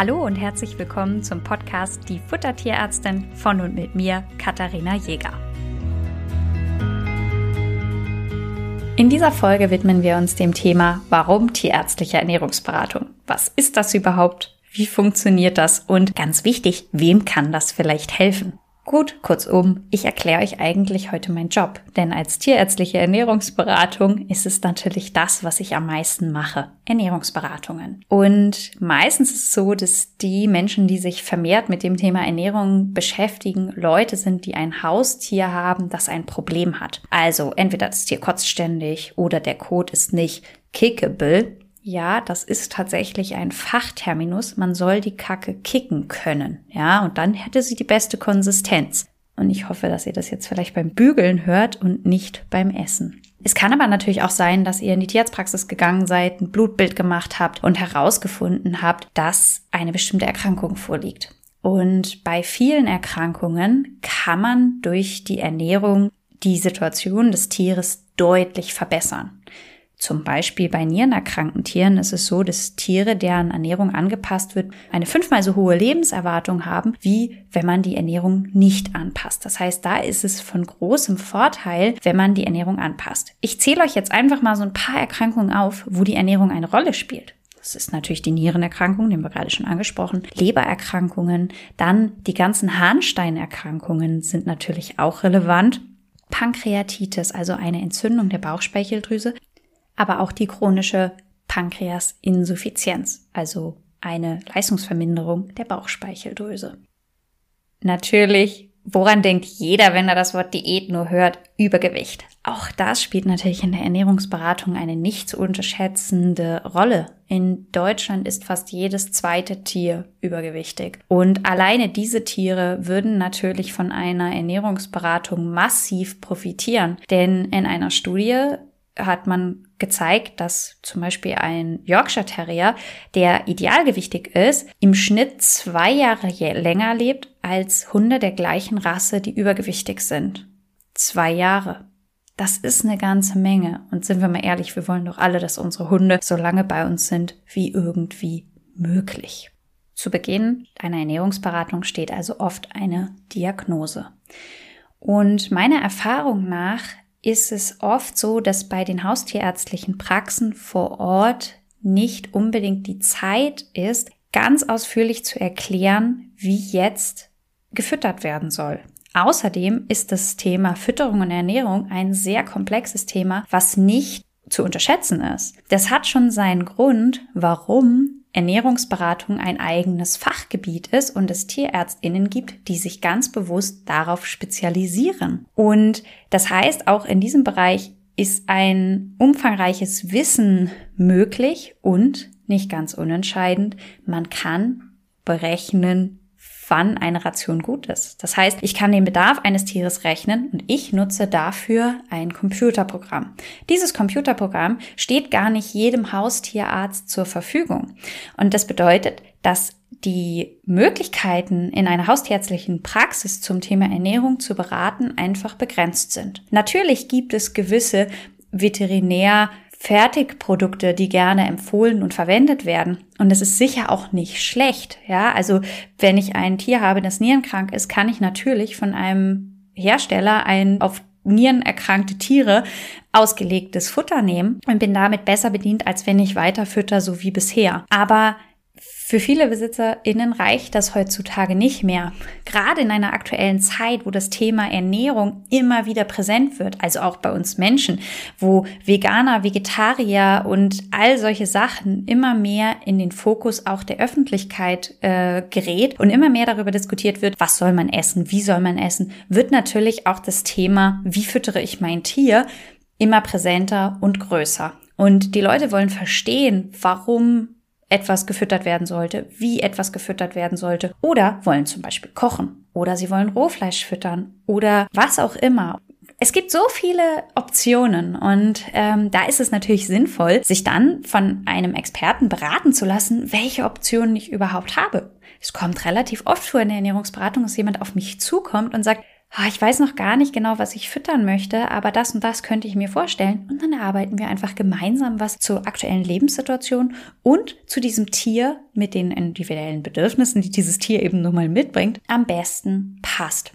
Hallo und herzlich willkommen zum Podcast Die Futtertierärztin von und mit mir, Katharina Jäger. In dieser Folge widmen wir uns dem Thema Warum tierärztliche Ernährungsberatung? Was ist das überhaupt? Wie funktioniert das? Und ganz wichtig, wem kann das vielleicht helfen? Gut, kurzum, ich erkläre euch eigentlich heute meinen Job, denn als tierärztliche Ernährungsberatung ist es natürlich das, was ich am meisten mache, Ernährungsberatungen. Und meistens ist es so, dass die Menschen, die sich vermehrt mit dem Thema Ernährung beschäftigen, Leute sind, die ein Haustier haben, das ein Problem hat. Also entweder das Tier kotzt ständig oder der Kot ist nicht kickable, ja, das ist tatsächlich ein Fachterminus. Man soll die Kacke kicken können. Ja, und dann hätte sie die beste Konsistenz. Und ich hoffe, dass ihr das jetzt vielleicht beim Bügeln hört und nicht beim Essen. Es kann aber natürlich auch sein, dass ihr in die Tierarztpraxis gegangen seid, ein Blutbild gemacht habt und herausgefunden habt, dass eine bestimmte Erkrankung vorliegt. Und bei vielen Erkrankungen kann man durch die Ernährung die Situation des Tieres deutlich verbessern. Zum Beispiel bei nierenerkrankten Tieren ist es so, dass Tiere, deren Ernährung angepasst wird, eine fünfmal so hohe Lebenserwartung haben, wie wenn man die Ernährung nicht anpasst. Das heißt, da ist es von großem Vorteil, wenn man die Ernährung anpasst. Ich zähle euch jetzt einfach mal so ein paar Erkrankungen auf, wo die Ernährung eine Rolle spielt. Das ist natürlich die Nierenerkrankung, den wir gerade schon angesprochen, Lebererkrankungen, dann die ganzen Harnsteinerkrankungen sind natürlich auch relevant. Pankreatitis, also eine Entzündung der Bauchspeicheldrüse, aber auch die chronische Pankreasinsuffizienz, also eine Leistungsverminderung der Bauchspeicheldrüse. Natürlich, woran denkt jeder, wenn er das Wort Diät nur hört? Übergewicht. Auch das spielt natürlich in der Ernährungsberatung eine nicht zu unterschätzende Rolle. In Deutschland ist fast jedes zweite Tier übergewichtig. Und alleine diese Tiere würden natürlich von einer Ernährungsberatung massiv profitieren. Denn in einer Studie hat man gezeigt, dass zum Beispiel ein Yorkshire Terrier, der idealgewichtig ist, im Schnitt zwei Jahre länger lebt als Hunde der gleichen Rasse, die übergewichtig sind. Zwei Jahre. Das ist eine ganze Menge. Und sind wir mal ehrlich, wir wollen doch alle, dass unsere Hunde so lange bei uns sind wie irgendwie möglich. Zu Beginn einer Ernährungsberatung steht also oft eine Diagnose. Und meiner Erfahrung nach ist es oft so, dass bei den haustierärztlichen Praxen vor Ort nicht unbedingt die Zeit ist, ganz ausführlich zu erklären, wie jetzt gefüttert werden soll. Außerdem ist das Thema Fütterung und Ernährung ein sehr komplexes Thema, was nicht zu unterschätzen ist. Das hat schon seinen Grund, warum Ernährungsberatung ein eigenes Fachgebiet ist und es Tierärztinnen gibt, die sich ganz bewusst darauf spezialisieren. Und das heißt, auch in diesem Bereich ist ein umfangreiches Wissen möglich und nicht ganz unentscheidend, man kann berechnen, wann eine Ration gut ist. Das heißt, ich kann den Bedarf eines Tieres rechnen und ich nutze dafür ein Computerprogramm. Dieses Computerprogramm steht gar nicht jedem Haustierarzt zur Verfügung. Und das bedeutet, dass die Möglichkeiten in einer haustierärztlichen Praxis zum Thema Ernährung zu beraten einfach begrenzt sind. Natürlich gibt es gewisse Veterinär Fertigprodukte, die gerne empfohlen und verwendet werden. Und es ist sicher auch nicht schlecht. Ja, also wenn ich ein Tier habe, das nierenkrank ist, kann ich natürlich von einem Hersteller ein auf Nieren erkrankte Tiere ausgelegtes Futter nehmen und bin damit besser bedient, als wenn ich weiter fütter, so wie bisher. Aber für viele BesitzerInnen reicht das heutzutage nicht mehr. Gerade in einer aktuellen Zeit, wo das Thema Ernährung immer wieder präsent wird, also auch bei uns Menschen, wo Veganer, Vegetarier und all solche Sachen immer mehr in den Fokus auch der Öffentlichkeit äh, gerät und immer mehr darüber diskutiert wird, was soll man essen, wie soll man essen, wird natürlich auch das Thema, wie füttere ich mein Tier, immer präsenter und größer. Und die Leute wollen verstehen, warum etwas gefüttert werden sollte, wie etwas gefüttert werden sollte oder wollen zum Beispiel kochen oder sie wollen Rohfleisch füttern oder was auch immer. Es gibt so viele Optionen und ähm, da ist es natürlich sinnvoll, sich dann von einem Experten beraten zu lassen, welche Optionen ich überhaupt habe. Es kommt relativ oft vor in der Ernährungsberatung, dass jemand auf mich zukommt und sagt, ich weiß noch gar nicht genau, was ich füttern möchte, aber das und das könnte ich mir vorstellen. Und dann erarbeiten wir einfach gemeinsam was zur aktuellen Lebenssituation und zu diesem Tier mit den individuellen Bedürfnissen, die dieses Tier eben nun mal mitbringt, am besten passt.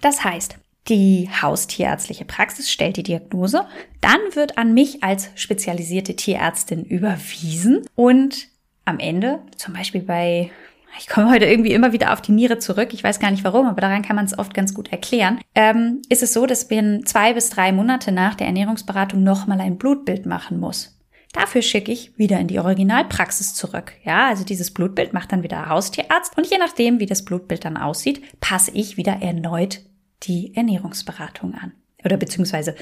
Das heißt, die haustierärztliche Praxis stellt die Diagnose, dann wird an mich als spezialisierte Tierärztin überwiesen und am Ende, zum Beispiel bei ich komme heute irgendwie immer wieder auf die Niere zurück. Ich weiß gar nicht warum, aber daran kann man es oft ganz gut erklären. Ähm, ist es so, dass man zwei bis drei Monate nach der Ernährungsberatung nochmal ein Blutbild machen muss. Dafür schicke ich wieder in die Originalpraxis zurück. Ja, also dieses Blutbild macht dann wieder Haustierarzt und je nachdem, wie das Blutbild dann aussieht, passe ich wieder erneut die Ernährungsberatung an. Oder beziehungsweise,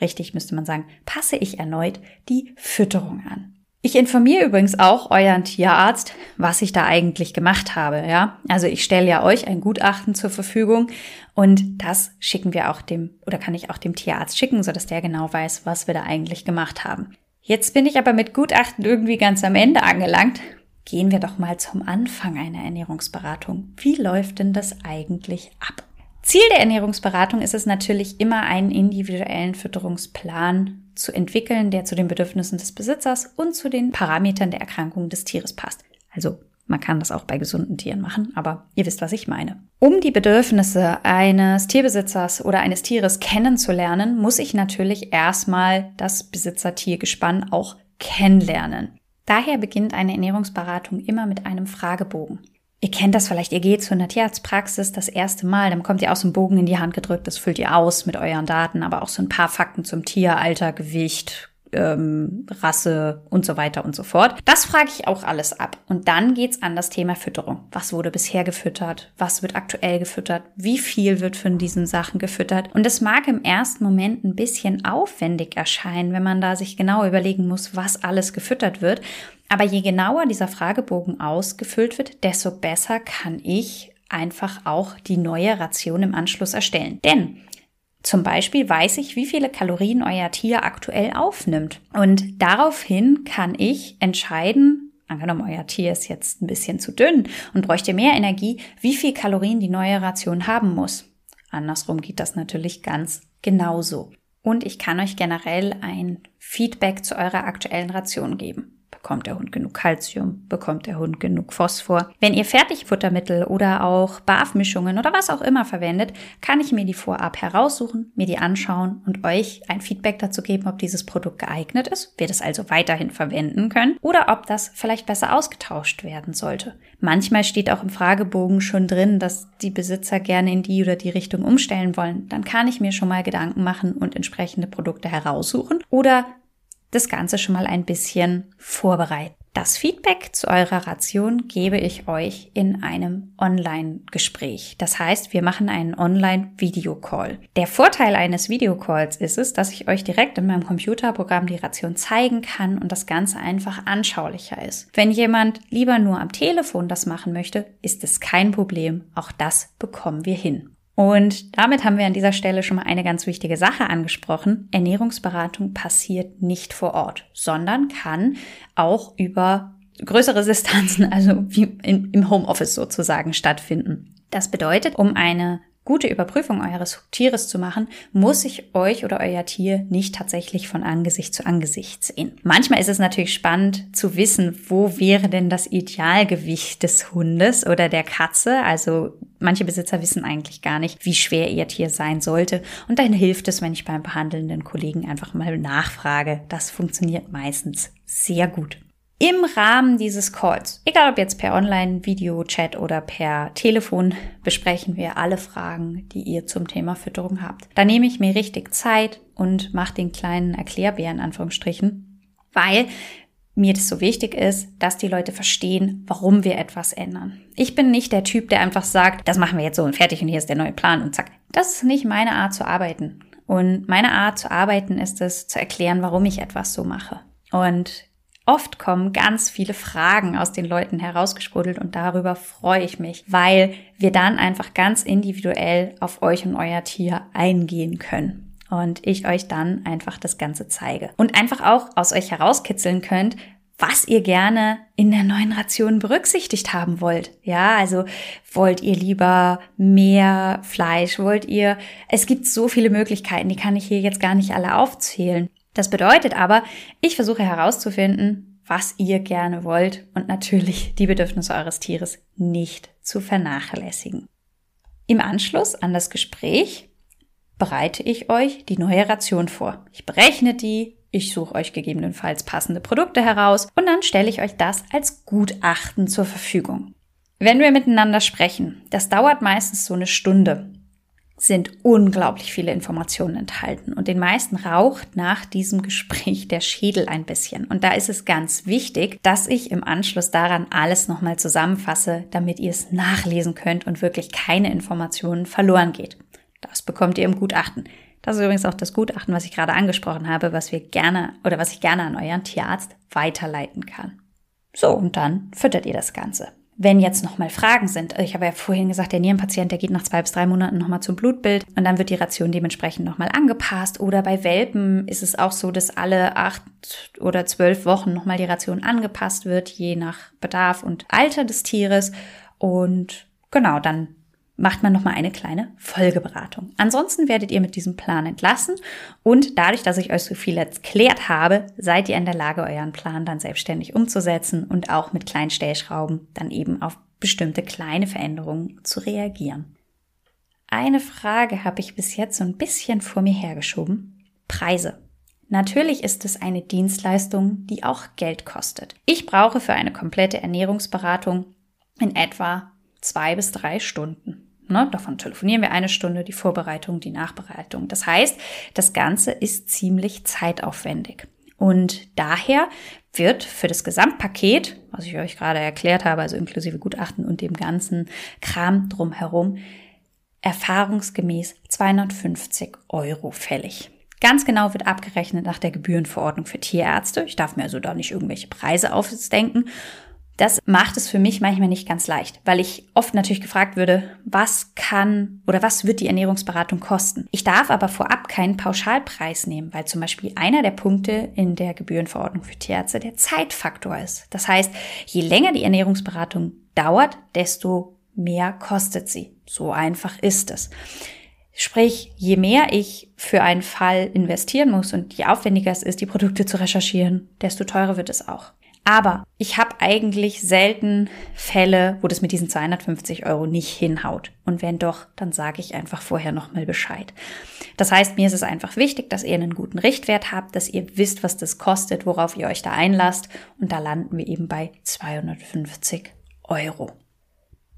richtig müsste man sagen, passe ich erneut die Fütterung an. Ich informiere übrigens auch euren Tierarzt, was ich da eigentlich gemacht habe, ja. Also ich stelle ja euch ein Gutachten zur Verfügung und das schicken wir auch dem, oder kann ich auch dem Tierarzt schicken, sodass der genau weiß, was wir da eigentlich gemacht haben. Jetzt bin ich aber mit Gutachten irgendwie ganz am Ende angelangt. Gehen wir doch mal zum Anfang einer Ernährungsberatung. Wie läuft denn das eigentlich ab? Ziel der Ernährungsberatung ist es natürlich immer, einen individuellen Fütterungsplan zu entwickeln, der zu den Bedürfnissen des Besitzers und zu den Parametern der Erkrankung des Tieres passt. Also man kann das auch bei gesunden Tieren machen, aber ihr wisst, was ich meine. Um die Bedürfnisse eines Tierbesitzers oder eines Tieres kennenzulernen, muss ich natürlich erstmal das Besitzer-Tier-Gespann auch kennenlernen. Daher beginnt eine Ernährungsberatung immer mit einem Fragebogen. Ihr kennt das vielleicht, ihr geht zu einer Tierarztpraxis das erste Mal, dann bekommt ihr so einen Bogen in die Hand gedrückt, das füllt ihr aus mit euren Daten, aber auch so ein paar Fakten zum Tier, Alter, Gewicht, ähm, Rasse und so weiter und so fort. Das frage ich auch alles ab. Und dann geht's an das Thema Fütterung. Was wurde bisher gefüttert? Was wird aktuell gefüttert? Wie viel wird von diesen Sachen gefüttert? Und es mag im ersten Moment ein bisschen aufwendig erscheinen, wenn man da sich genau überlegen muss, was alles gefüttert wird. Aber je genauer dieser Fragebogen ausgefüllt wird, desto besser kann ich einfach auch die neue Ration im Anschluss erstellen. Denn zum Beispiel weiß ich, wie viele Kalorien euer Tier aktuell aufnimmt. Und daraufhin kann ich entscheiden, angenommen, euer Tier ist jetzt ein bisschen zu dünn und bräuchte mehr Energie, wie viel Kalorien die neue Ration haben muss. Andersrum geht das natürlich ganz genauso. Und ich kann euch generell ein Feedback zu eurer aktuellen Ration geben. Bekommt der Hund genug Kalzium? Bekommt der Hund genug Phosphor? Wenn ihr Fertigfuttermittel oder auch Barfmischungen oder was auch immer verwendet, kann ich mir die vorab heraussuchen, mir die anschauen und euch ein Feedback dazu geben, ob dieses Produkt geeignet ist, wir das also weiterhin verwenden können oder ob das vielleicht besser ausgetauscht werden sollte. Manchmal steht auch im Fragebogen schon drin, dass die Besitzer gerne in die oder die Richtung umstellen wollen. Dann kann ich mir schon mal Gedanken machen und entsprechende Produkte heraussuchen oder das Ganze schon mal ein bisschen vorbereiten. Das Feedback zu eurer Ration gebe ich euch in einem Online-Gespräch. Das heißt, wir machen einen Online-Video-Call. Der Vorteil eines Videocalls ist es, dass ich euch direkt in meinem Computerprogramm die Ration zeigen kann und das Ganze einfach anschaulicher ist. Wenn jemand lieber nur am Telefon das machen möchte, ist es kein Problem. Auch das bekommen wir hin. Und damit haben wir an dieser Stelle schon mal eine ganz wichtige Sache angesprochen. Ernährungsberatung passiert nicht vor Ort, sondern kann auch über größere Distanzen, also wie im Homeoffice sozusagen stattfinden. Das bedeutet, um eine gute Überprüfung eures Tieres zu machen, muss ich euch oder euer Tier nicht tatsächlich von Angesicht zu Angesicht sehen. Manchmal ist es natürlich spannend zu wissen, wo wäre denn das Idealgewicht des Hundes oder der Katze. Also manche Besitzer wissen eigentlich gar nicht, wie schwer ihr Tier sein sollte. Und dann hilft es, wenn ich beim behandelnden Kollegen einfach mal nachfrage. Das funktioniert meistens sehr gut im Rahmen dieses Calls, egal ob jetzt per Online-Video-Chat oder per Telefon, besprechen wir alle Fragen, die ihr zum Thema Fütterung habt. Da nehme ich mir richtig Zeit und mache den kleinen Erklärbär in Anführungsstrichen, weil mir das so wichtig ist, dass die Leute verstehen, warum wir etwas ändern. Ich bin nicht der Typ, der einfach sagt, das machen wir jetzt so und fertig und hier ist der neue Plan und zack. Das ist nicht meine Art zu arbeiten. Und meine Art zu arbeiten ist es, zu erklären, warum ich etwas so mache. Und Oft kommen ganz viele Fragen aus den Leuten herausgesprudelt und darüber freue ich mich, weil wir dann einfach ganz individuell auf euch und euer Tier eingehen können und ich euch dann einfach das Ganze zeige und einfach auch aus euch herauskitzeln könnt, was ihr gerne in der neuen Ration berücksichtigt haben wollt. Ja, also wollt ihr lieber mehr Fleisch? Wollt ihr, es gibt so viele Möglichkeiten, die kann ich hier jetzt gar nicht alle aufzählen. Das bedeutet aber, ich versuche herauszufinden, was ihr gerne wollt und natürlich die Bedürfnisse eures Tieres nicht zu vernachlässigen. Im Anschluss an das Gespräch bereite ich euch die neue Ration vor. Ich berechne die, ich suche euch gegebenenfalls passende Produkte heraus und dann stelle ich euch das als Gutachten zur Verfügung. Wenn wir miteinander sprechen, das dauert meistens so eine Stunde, sind unglaublich viele Informationen enthalten und den meisten raucht nach diesem Gespräch der Schädel ein bisschen. Und da ist es ganz wichtig, dass ich im Anschluss daran alles nochmal zusammenfasse, damit ihr es nachlesen könnt und wirklich keine Informationen verloren geht. Das bekommt ihr im Gutachten. Das ist übrigens auch das Gutachten, was ich gerade angesprochen habe, was wir gerne oder was ich gerne an euren Tierarzt weiterleiten kann. So, und dann füttert ihr das Ganze. Wenn jetzt nochmal Fragen sind, ich habe ja vorhin gesagt, der Nierenpatient, der geht nach zwei bis drei Monaten nochmal zum Blutbild und dann wird die Ration dementsprechend nochmal angepasst. Oder bei Welpen ist es auch so, dass alle acht oder zwölf Wochen nochmal die Ration angepasst wird, je nach Bedarf und Alter des Tieres. Und genau, dann macht man nochmal eine kleine Folgeberatung. Ansonsten werdet ihr mit diesem Plan entlassen und dadurch, dass ich euch so viel erklärt habe, seid ihr in der Lage, euren Plan dann selbstständig umzusetzen und auch mit kleinen Stellschrauben dann eben auf bestimmte kleine Veränderungen zu reagieren. Eine Frage habe ich bis jetzt so ein bisschen vor mir hergeschoben. Preise. Natürlich ist es eine Dienstleistung, die auch Geld kostet. Ich brauche für eine komplette Ernährungsberatung in etwa zwei bis drei Stunden. Ne, davon telefonieren wir eine Stunde, die Vorbereitung, die Nachbereitung. Das heißt, das Ganze ist ziemlich zeitaufwendig. Und daher wird für das Gesamtpaket, was ich euch gerade erklärt habe, also inklusive Gutachten und dem ganzen Kram drumherum, erfahrungsgemäß 250 Euro fällig. Ganz genau wird abgerechnet nach der Gebührenverordnung für Tierärzte. Ich darf mir also da nicht irgendwelche Preise ausdenken, das macht es für mich manchmal nicht ganz leicht, weil ich oft natürlich gefragt würde, was kann oder was wird die Ernährungsberatung kosten? Ich darf aber vorab keinen Pauschalpreis nehmen, weil zum Beispiel einer der Punkte in der Gebührenverordnung für Tierärzte der Zeitfaktor ist. Das heißt, je länger die Ernährungsberatung dauert, desto mehr kostet sie. So einfach ist es. Sprich, je mehr ich für einen Fall investieren muss und je aufwendiger es ist, die Produkte zu recherchieren, desto teurer wird es auch. Aber ich habe eigentlich selten Fälle, wo das mit diesen 250 Euro nicht hinhaut. Und wenn doch, dann sage ich einfach vorher nochmal Bescheid. Das heißt, mir ist es einfach wichtig, dass ihr einen guten Richtwert habt, dass ihr wisst, was das kostet, worauf ihr euch da einlasst. Und da landen wir eben bei 250 Euro.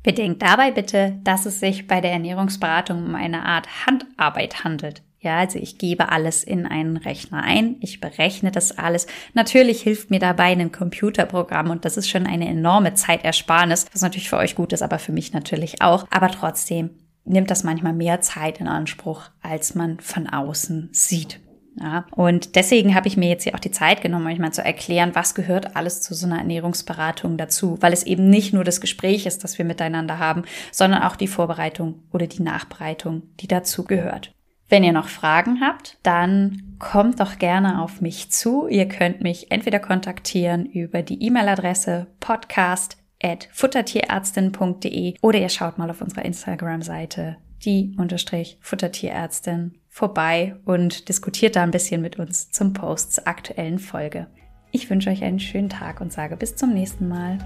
Bedenkt dabei bitte, dass es sich bei der Ernährungsberatung um eine Art Handarbeit handelt. Ja, also ich gebe alles in einen Rechner ein, ich berechne das alles. Natürlich hilft mir dabei ein Computerprogramm und das ist schon eine enorme Zeitersparnis, was natürlich für euch gut ist, aber für mich natürlich auch. Aber trotzdem nimmt das manchmal mehr Zeit in Anspruch, als man von außen sieht. Ja, und deswegen habe ich mir jetzt hier auch die Zeit genommen, euch mal zu erklären, was gehört alles zu so einer Ernährungsberatung dazu, weil es eben nicht nur das Gespräch ist, das wir miteinander haben, sondern auch die Vorbereitung oder die Nachbereitung, die dazu gehört. Wenn ihr noch Fragen habt, dann kommt doch gerne auf mich zu. Ihr könnt mich entweder kontaktieren über die E-Mail-Adresse podcast at futtertierärztin.de oder ihr schaut mal auf unserer Instagram-Seite die unterstrich Futtertierärztin vorbei und diskutiert da ein bisschen mit uns zum Post zur aktuellen Folge. Ich wünsche euch einen schönen Tag und sage bis zum nächsten Mal.